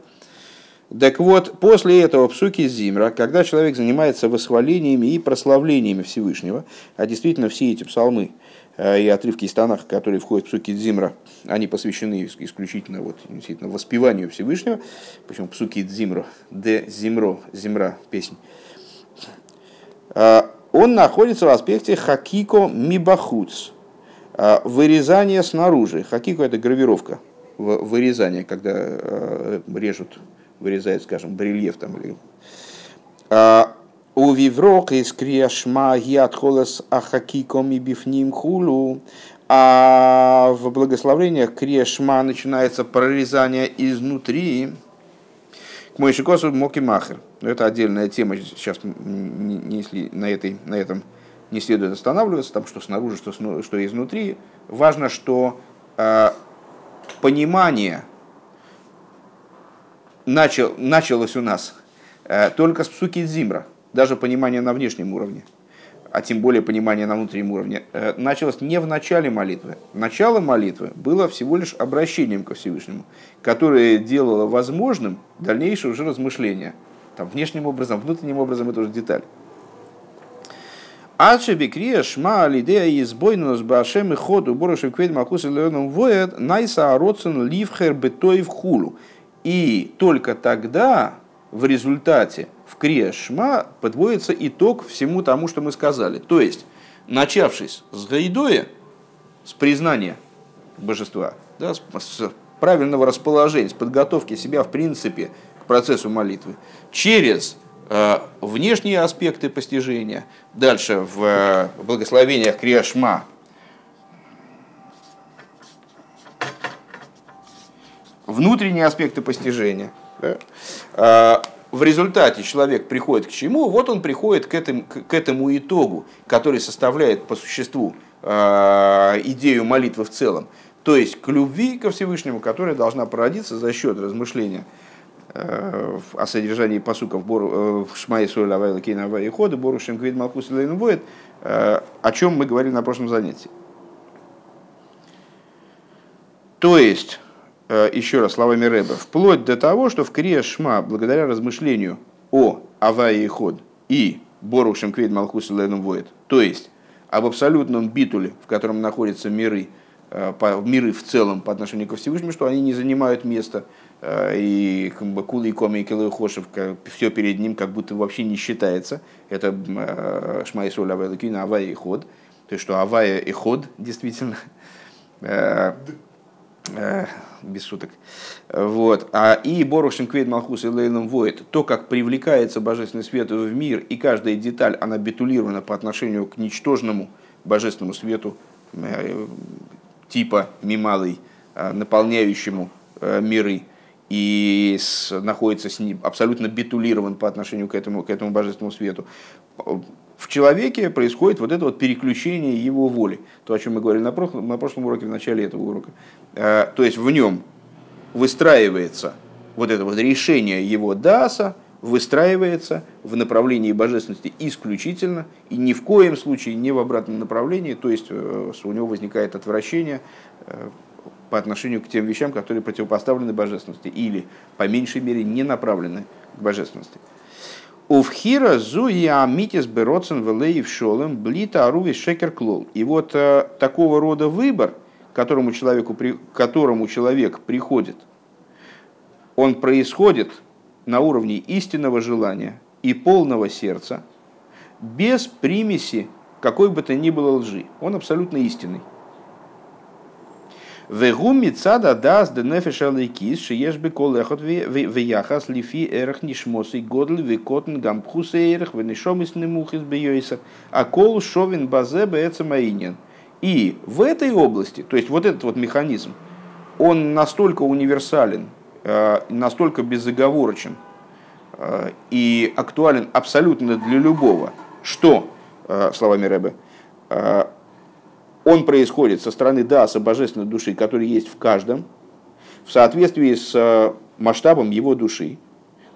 Так вот, после этого псуки Зимра, когда человек занимается восхвалениями и прославлениями Всевышнего, а действительно все эти псалмы э, и отрывки из Танах, которые входят в псуки Зимра, они посвящены исключительно вот, действительно воспеванию Всевышнего, почему псуки Зимра, де Зимро, Зимра, песнь, он находится в аспекте хакико мибахуц, э, вырезание снаружи. Хакико это гравировка, вырезание, когда э, режут, вырезают, скажем, барельеф там или у виврок из криашма гиатхолес ахакико мибифним хулу. А в благословениях криашма начинается прорезание изнутри. К Мойшикосу Моки Махер. Но это отдельная тема, сейчас не, на, этой, на этом не следует останавливаться, там что снаружи, что, что изнутри. Важно, что э, понимание начал, началось у нас э, только с псуки Зимра, даже понимание на внешнем уровне а тем более понимание на внутреннем уровне, э, началось не в начале молитвы. Начало молитвы было всего лишь обращением ко Всевышнему, которое делало возможным дальнейшее уже размышление. Там, внешним образом, внутренним образом это уже деталь. Аче бикрия шма алидея избойнус башем и ходу борошев квед макус леоном воет найса ароцен ливхер бетоев хулу. И только тогда, в результате, в Крия Шма подводится итог всему тому, что мы сказали. То есть, начавшись с Гайдоя, с признания божества, да, с, с правильного расположения, с подготовки себя в принципе к процессу молитвы через э, внешние аспекты постижения. Дальше в э, благословениях Криашма внутренние аспекты постижения. А, в результате человек приходит к чему? Вот он приходит к этому, к этому итогу, который составляет по существу а, идею молитвы в целом. То есть к любви ко Всевышнему, которая должна породиться за счет размышления а, о содержании посуков в Шмае Соль Авайла Кейна Авай Хода, Бору Шемквид Малкус Воет, о чем мы говорили на прошлом занятии. То есть, Э, еще раз словами Рэба, вплоть до того, что в Крия Шма, благодаря размышлению о Авае и Ход и Бору Шемквейд Малхус Ленум Воет, то есть об абсолютном битуле, в котором находятся миры, э, миры в целом по отношению ко Всевышнему, что они не занимают места, э, и Кулы и Коми и Килы Хошев, все перед ним как будто вообще не считается. Это Шма и Соль Авая Лакина, Авая и Ход. То есть, что Авая и Ход действительно без шуток. Вот. А и Борушин Квейд Малхус и Лейлом Воет, то, как привлекается божественный свет в мир, и каждая деталь, она битулирована по отношению к ничтожному божественному свету, э, типа мималый, э, наполняющему э, миры, и находится с ним, абсолютно битулирован по отношению к этому, к этому божественному свету в человеке происходит вот это вот переключение его воли. То, о чем мы говорили на прошлом, на прошлом уроке, в начале этого урока. Э, то есть в нем выстраивается вот это вот решение его даса, выстраивается в направлении божественности исключительно и ни в коем случае не в обратном направлении, то есть э, у него возникает отвращение э, по отношению к тем вещам, которые противопоставлены божественности или, по меньшей мере, не направлены к божественности. Увхира зу и амитис бероцен велеев шолем блита аруви шекер клол. И вот э, такого рода выбор, которому, человеку, при, которому человек приходит, он происходит на уровне истинного желания и полного сердца, без примеси какой бы то ни было лжи. Он абсолютно истинный. Вегу мицада дас де нефеш алейкис, шиеш бы колехот вияхас лифи эрах нишмосы годл викотн гампхус эрах венешом из немухис бейойсер, а кол шовин базе бэцамаинен. И в этой области, то есть вот этот вот механизм, он настолько универсален, э, настолько безоговорочен э, и актуален абсолютно для любого, что, э, словами Рэбе, он происходит со стороны Даса, божественной души, который есть в каждом, в соответствии с э, масштабом его души.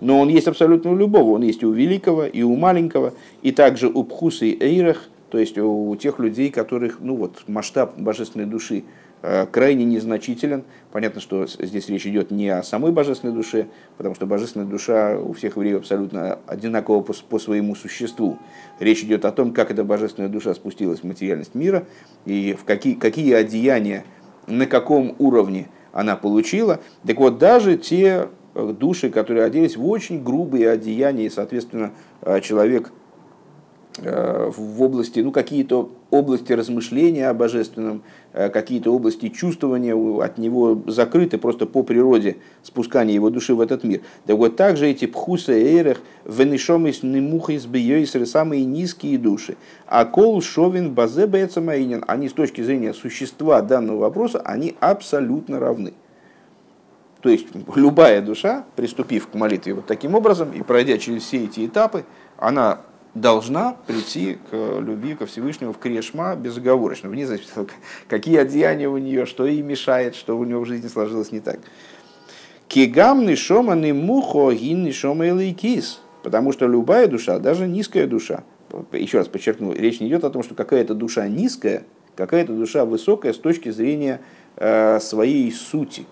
Но он есть абсолютно у любого. Он есть и у великого, и у маленького, и также у Пхуса и Эйрах, то есть у тех людей, которых ну вот, масштаб божественной души крайне незначителен. Понятно, что здесь речь идет не о самой божественной душе, потому что божественная душа у всех евреев абсолютно одинакова по, по своему существу. Речь идет о том, как эта божественная душа спустилась в материальность мира и в какие, какие одеяния, на каком уровне она получила. Так вот, даже те э, души, которые оделись в очень грубые одеяния, и, соответственно, э, человек Э, в области, ну, какие-то области размышления о божественном, э, какие-то области чувствования от него закрыты просто по природе спускания его души в этот мир. Так вот, также эти пхуса эйрах, венешом из немуха из самые низкие души. А кол шовин базе бецамаинин, они с точки зрения существа данного вопроса, они абсолютно равны. То есть любая душа, приступив к молитве вот таким образом и пройдя через все эти этапы, она должна прийти к любви ко Всевышнему в Крешма безоговорочно, вне зависимости от какие одеяния у нее, что ей мешает, что у нее в жизни сложилось не так. Кигам нишома мухо гин нишома элейкис. Потому что любая душа, даже низкая душа, еще раз подчеркну, речь не идет о том, что какая-то душа низкая, какая-то душа высокая с точки зрения э, своей сути.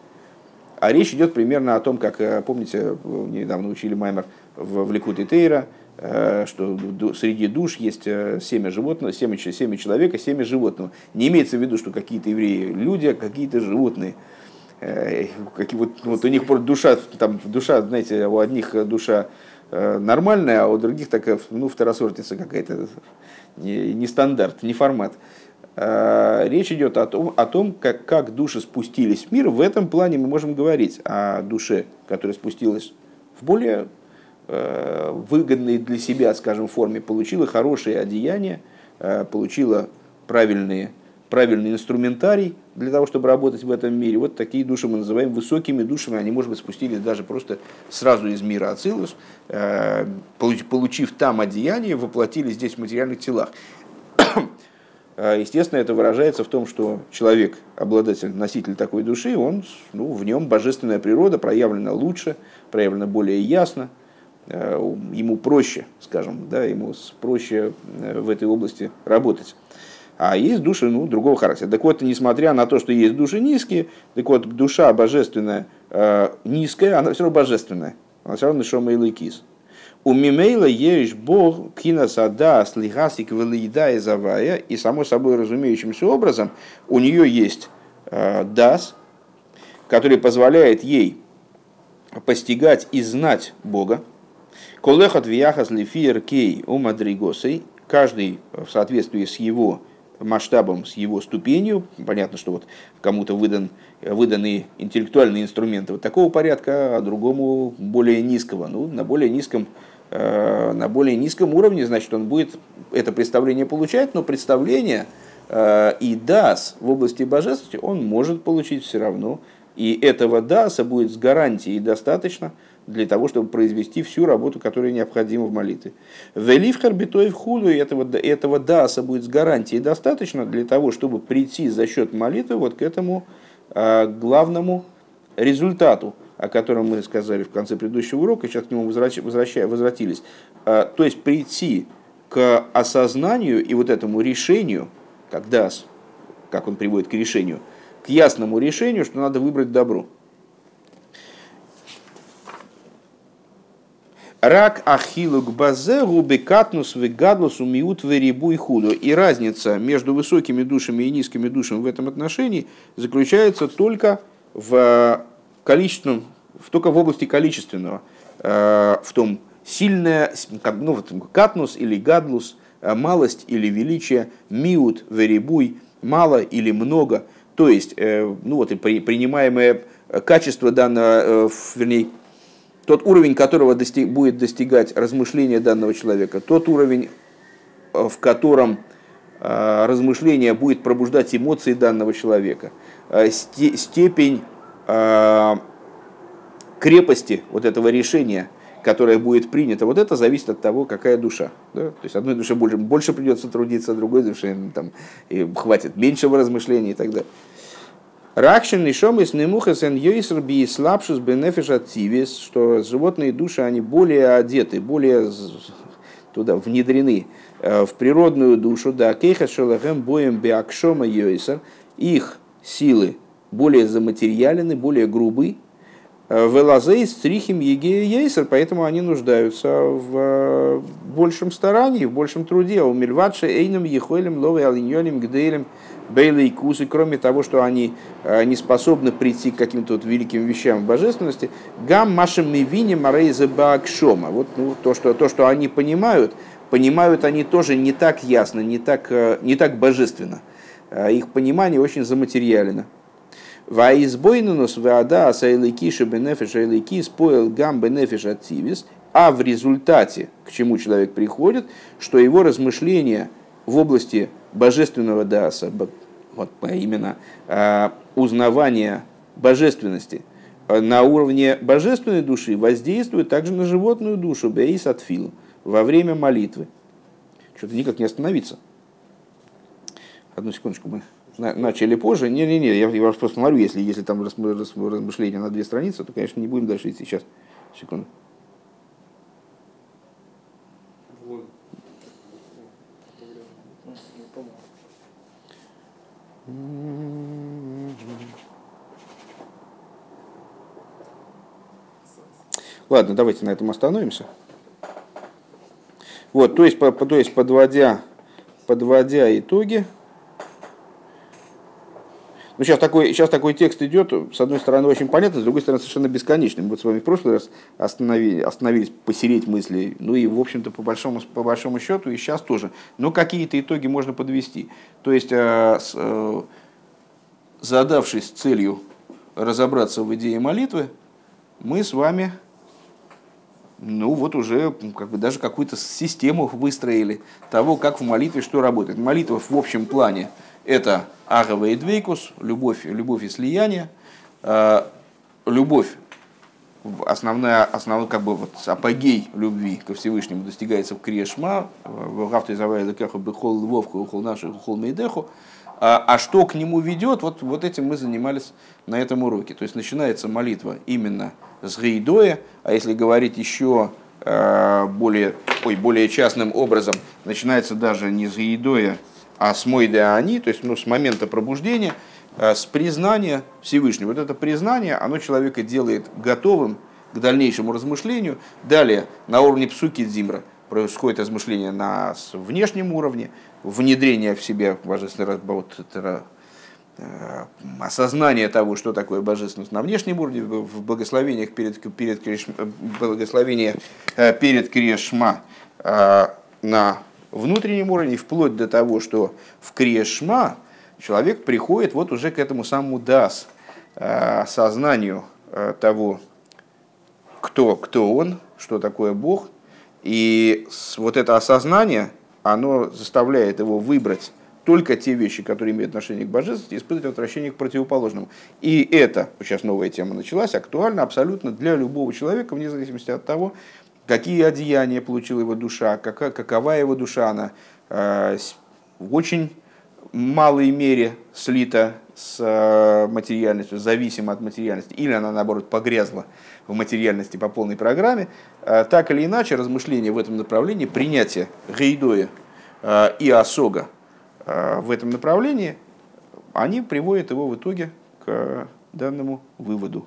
А речь идет примерно о том, как, э, помните, недавно учили Маймер в, в Ликуте Тейра, Э, что среди душ есть э, семя животного, семя, семя человека, семя животного. Не имеется в виду, что какие-то евреи люди, а какие-то животные. Э, какие, вот, вот у них душа, там, душа, знаете, у одних душа нормальная, а у других такая, ну, второсортница какая-то, не, не стандарт, не формат. Речь идет о том, о том как, как души спустились в мир. В этом плане мы можем говорить о душе, которая спустилась в более э, выгодной для себя, скажем, форме, получила хорошие одеяния, э, получила правильные, правильный инструментарий для того, чтобы работать в этом мире. Вот такие души мы называем высокими душами. Они, может быть, спустились даже просто сразу из мира Ацилус, э, получив там одеяние, воплотились здесь в материальных телах. Э, естественно, это выражается в том, что человек, обладатель, носитель такой души, он, ну, в нем божественная природа проявлена лучше, проявлена более ясно, э, ему проще, скажем, да, ему проще в этой области работать. А есть души ну, другого характера. Так вот, несмотря на то, что есть души низкие, так вот, душа божественная э, низкая, она все равно божественная. Она все равно шома и лейкис. У мимейла есть Бог кинасада слихасик велида и завая, и само собой разумеющимся образом у нее есть э, дас, который позволяет ей постигать и знать Бога. Колехат вияхас лифиер кей у мадригосой, каждый в соответствии с его масштабом, с его ступенью. Понятно, что вот кому-то выдан, выданы интеллектуальные инструменты вот такого порядка, а другому более низкого. Ну, на более низком э, на более низком уровне, значит, он будет это представление получать, но представление э, и дас в области божественности он может получить все равно. И этого даса будет с гарантией достаточно – для того, чтобы произвести всю работу, которая необходима в молитве. Веливхар битоев худу, и этого, этого даса будет с гарантией достаточно для того, чтобы прийти за счет молитвы вот к этому а, главному результату, о котором мы сказали в конце предыдущего урока, сейчас к нему возвращ, возвращая, возвратились. А, то есть прийти к осознанию и вот этому решению, как дас, как он приводит к решению, к ясному решению, что надо выбрать добро. Рак ахилук базе губекатнус вегадлус умиут верибу и худу. И разница между высокими душами и низкими душами в этом отношении заключается только в количественном, только в области количественного, э, в том сильное, ну, вот, катнус или гадлус, э, малость или величие, миут верибуй, мало или много. То есть, э, ну вот, и принимаемое качество данного, вернее, тот уровень, которого достиг, будет достигать размышления данного человека, тот уровень, э, в котором э, размышление будет пробуждать эмоции данного человека, э, степень крепости вот этого решения, которое будет принято, вот это зависит от того, какая душа. Да? То есть одной душе больше, больше придется трудиться, другой душе там, и хватит меньшего размышления и так далее. Ракшин и шомис немухасен йойсер би слабшус бенефиш аттивис, что животные души, они более одеты, более туда внедрены э, в природную душу, да, кейха шелахем боем биакшома йойсер, их силы более заматериалены, более грубы, Велазей стрихим егея ейсер, поэтому они нуждаются в э, большем старании, в большем труде. У мильватше эйном ехойлем ловой алиньолем гдейлем Бейли и Кусы, кроме того, что они э, не способны прийти к каким-то вот великим вещам в божественности, гам машем мивини марейза баакшома. Вот ну, то, что, то, что они понимают, понимают они тоже не так ясно, не так, э, не так божественно. Э, их понимание очень заматериалено. Ваизбойнунус вада асайликиши бенефиш айлики споил гам бенефиш аттивис, а в результате, к чему человек приходит, что его размышления в области божественного даса, вот именно а, узнавания божественности а, на уровне божественной души воздействует также на животную душу, бейс отфил, во время молитвы. Что-то никак не остановиться. Одну секундочку, мы начали позже. Не-не-не, я, я просто смотрю, если, если там размышления на две страницы, то, конечно, не будем дальше идти. Сейчас, секунду. Ладно, давайте на этом остановимся. Вот, то есть, по, то есть подводя, подводя итоги, ну, сейчас такой, сейчас такой текст идет, с одной стороны, очень понятно, с другой стороны, совершенно бесконечный. Мы с вами в прошлый раз остановили, остановились посереть мысли, ну и, в общем-то, по большому, по большому счету, и сейчас тоже. Но какие-то итоги можно подвести. То есть, э, э, задавшись целью разобраться в идее молитвы, мы с вами ну вот уже как бы даже какую-то систему выстроили того, как в молитве что работает. Молитва в общем плане это агава и двейкус, любовь, любовь и слияние, э, любовь основная, основной как бы вот апогей любви ко Всевышнему достигается в Криешма, в Гафте Завай Лекаху Бехол Львовку, Ухол Нашу, Ухол Мейдеху. А, а что к нему ведет, вот, вот этим мы занимались на этом уроке. То есть начинается молитва именно с Гейдоя, а если говорить еще э, более, ой, более частным образом, начинается даже не с Гейдоя, а с Мойде Ани, то есть ну, с момента пробуждения – Э, с признания Всевышнего. Вот это признание, оно человека делает готовым к дальнейшему размышлению. Далее, на уровне псуки дзимра происходит размышление на внешнем уровне, внедрение в себя божественного вот, э, осознание того, что такое божественность на внешнем уровне, в благословениях перед, перед, благословение э, перед Крешма на внутреннем уровне, вплоть до того, что в Крешма человек приходит вот уже к этому самому дас, э, сознанию э, того, кто, кто он, что такое Бог. И вот это осознание, оно заставляет его выбрать только те вещи, которые имеют отношение к божественности, испытывать отвращение к противоположному. И это, сейчас новая тема началась, актуально абсолютно для любого человека, вне зависимости от того, какие одеяния получила его душа, какая, какова его душа, она э, очень малой мере слита с э, материальностью, зависима от материальности, или она, наоборот, погрязла в материальности по полной программе, э, так или иначе, размышления в этом направлении, принятие гейдоя и осога в этом направлении, они приводят его в итоге к данному выводу.